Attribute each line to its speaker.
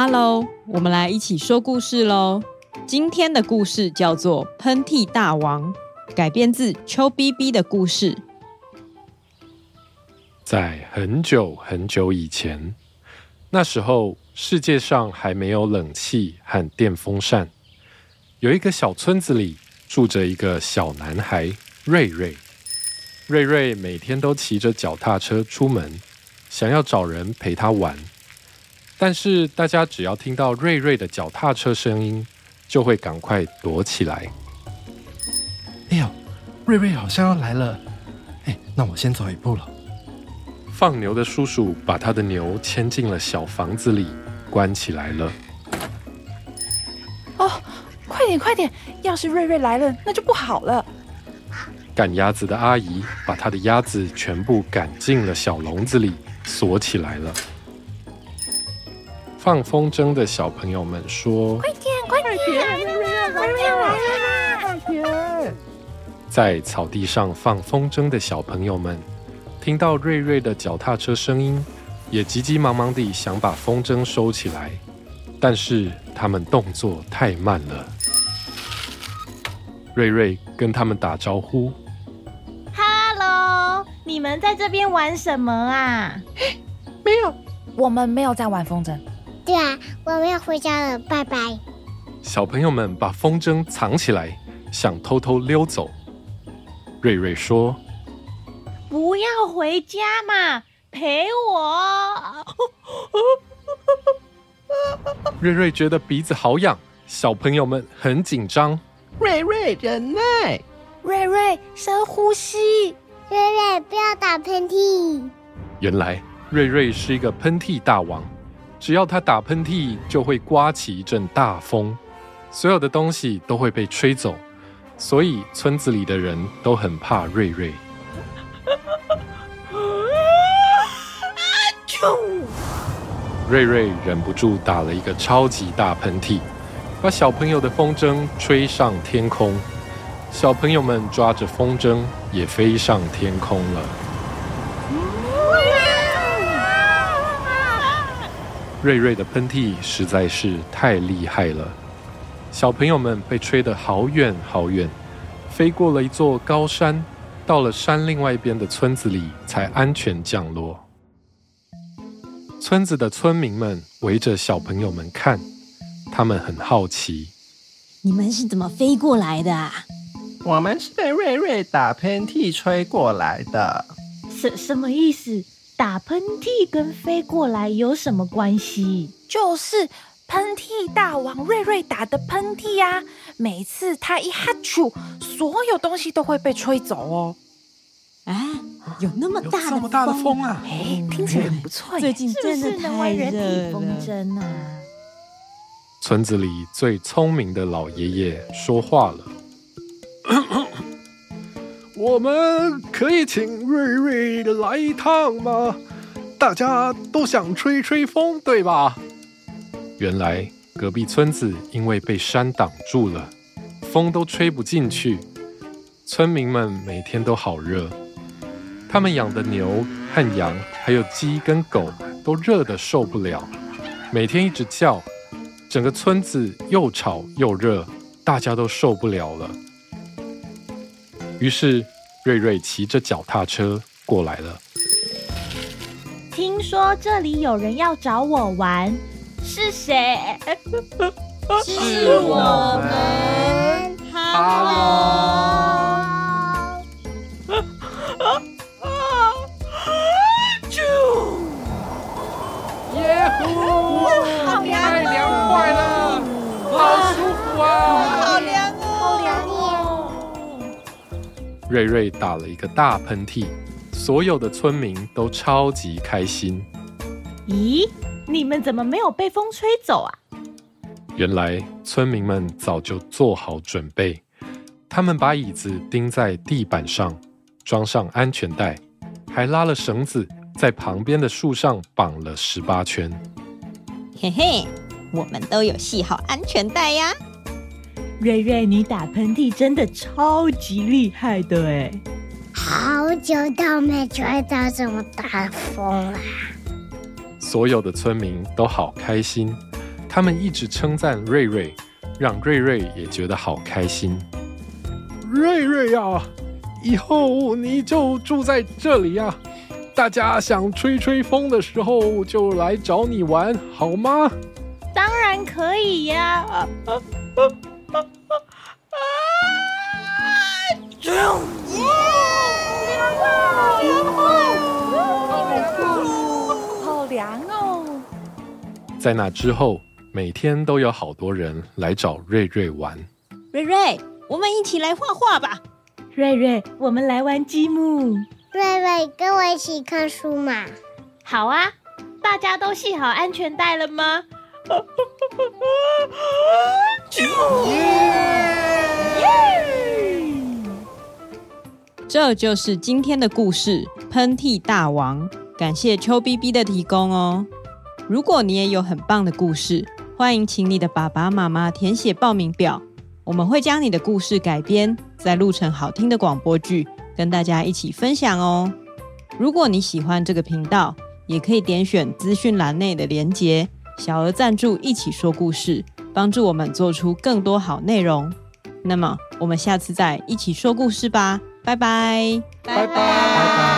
Speaker 1: Hello，我们来一起说故事喽。今天的故事叫做《喷嚏大王》，改编自邱逼逼的故事。
Speaker 2: 在很久很久以前，那时候世界上还没有冷气和电风扇，有一个小村子里住着一个小男孩瑞瑞。瑞瑞每天都骑着脚踏车出门，想要找人陪他玩。但是大家只要听到瑞瑞的脚踏车声音，就会赶快躲起来。
Speaker 3: 哎呦，瑞瑞好像要来了！哎，那我先走一步了。
Speaker 2: 放牛的叔叔把他的牛牵进了小房子里，关起来了。
Speaker 4: 哦，快点快点！要是瑞瑞来了，那就不好了。
Speaker 2: 赶鸭子的阿姨把她的鸭子全部赶进了小笼子里，锁起来了。放风筝的小朋友们说：“
Speaker 4: 快点，快点，快点快点！”
Speaker 2: 在草地上放风筝的小朋友们听到瑞瑞的脚踏车声音，也急急忙忙地想把风筝收起来，但是他们动作太慢了。瑞瑞跟他们打招呼
Speaker 5: ：“Hello，你们在这边玩什么啊？”“
Speaker 4: 没有，我们没有在玩风筝。”
Speaker 6: 对啊，我们要回家了，拜拜。
Speaker 2: 小朋友们把风筝藏起来，想偷偷溜走。瑞瑞说：“
Speaker 5: 不要回家嘛，陪我。”
Speaker 2: 瑞瑞觉得鼻子好痒，小朋友们很紧张。
Speaker 3: 瑞瑞忍耐，
Speaker 4: 瑞瑞深呼吸，
Speaker 6: 瑞瑞不要打喷嚏。
Speaker 2: 原来瑞瑞是一个喷嚏大王。只要他打喷嚏，就会刮起一阵大风，所有的东西都会被吹走，所以村子里的人都很怕瑞瑞。瑞瑞忍不住打了一个超级大喷嚏，把小朋友的风筝吹上天空，小朋友们抓着风筝也飞上天空了。瑞瑞的喷嚏实在是太厉害了，小朋友们被吹得好远好远，飞过了一座高山，到了山另外一边的村子里才安全降落。村子的村民们围着小朋友们看，他们很好奇：
Speaker 7: 你们是怎么飞过来的啊？
Speaker 3: 我们是被瑞瑞打喷嚏吹过来的。
Speaker 5: 什什么意思？打喷嚏跟飞过来有什么关系？
Speaker 4: 就是喷嚏大王瑞瑞打的喷嚏呀！每次他一哈啾，所有东西都会被吹走哦。
Speaker 7: 啊，有那么大的风，
Speaker 3: 这么大的风啊！
Speaker 4: 哎，听起来很不错。
Speaker 7: 最近真的太热了。
Speaker 5: 风筝啊？
Speaker 2: 村子里最聪明的老爷爷说话了。
Speaker 8: 我们可以请瑞瑞来一趟吗？大家都想吹吹风，对吧？
Speaker 2: 原来隔壁村子因为被山挡住了，风都吹不进去。村民们每天都好热，他们养的牛和羊，还有鸡跟狗，都热得受不了，每天一直叫，整个村子又吵又热，大家都受不了了。于是，瑞瑞骑着脚踏车过来了。
Speaker 5: 听说这里有人要找我玩，是谁？
Speaker 7: 是我们。哈
Speaker 2: 瑞瑞打了一个大喷嚏，所有的村民都超级开心。
Speaker 5: 咦，你们怎么没有被风吹走啊？
Speaker 2: 原来村民们早就做好准备，他们把椅子钉在地板上，装上安全带，还拉了绳子，在旁边的树上绑了十八圈。
Speaker 7: 嘿嘿，我们都有系好安全带呀。
Speaker 5: 瑞瑞，你打喷嚏真的超级厉害的哎！
Speaker 6: 好久都没吹到这么大风了。
Speaker 2: 所有的村民都好开心。他们一直称赞瑞瑞，让瑞瑞也觉得好开心。
Speaker 8: 瑞瑞呀，以后你就住在这里呀，大家想吹吹风的时候就来找你玩，好吗？
Speaker 5: 当然可以呀！啊啊啊啊啊！
Speaker 2: 在那之后。每天都有好多人来找瑞瑞玩。
Speaker 7: 瑞瑞，我们一起来画画吧。
Speaker 5: 瑞瑞，我们来玩积木。
Speaker 6: 瑞瑞，跟我一起看书嘛。
Speaker 5: 好啊，大家都系好安全带了吗？
Speaker 1: 这就是今天的故事《喷嚏大王》。感谢邱 BB 的提供哦。如果你也有很棒的故事，欢迎请你的爸爸妈妈填写报名表，我们会将你的故事改编，再录成好听的广播剧，跟大家一起分享哦。如果你喜欢这个频道，也可以点选资讯栏内的连结，小额赞助，一起说故事，帮助我们做出更多好内容。那么，我们下次再一起说故事吧，拜拜，
Speaker 7: 拜拜，拜
Speaker 5: 拜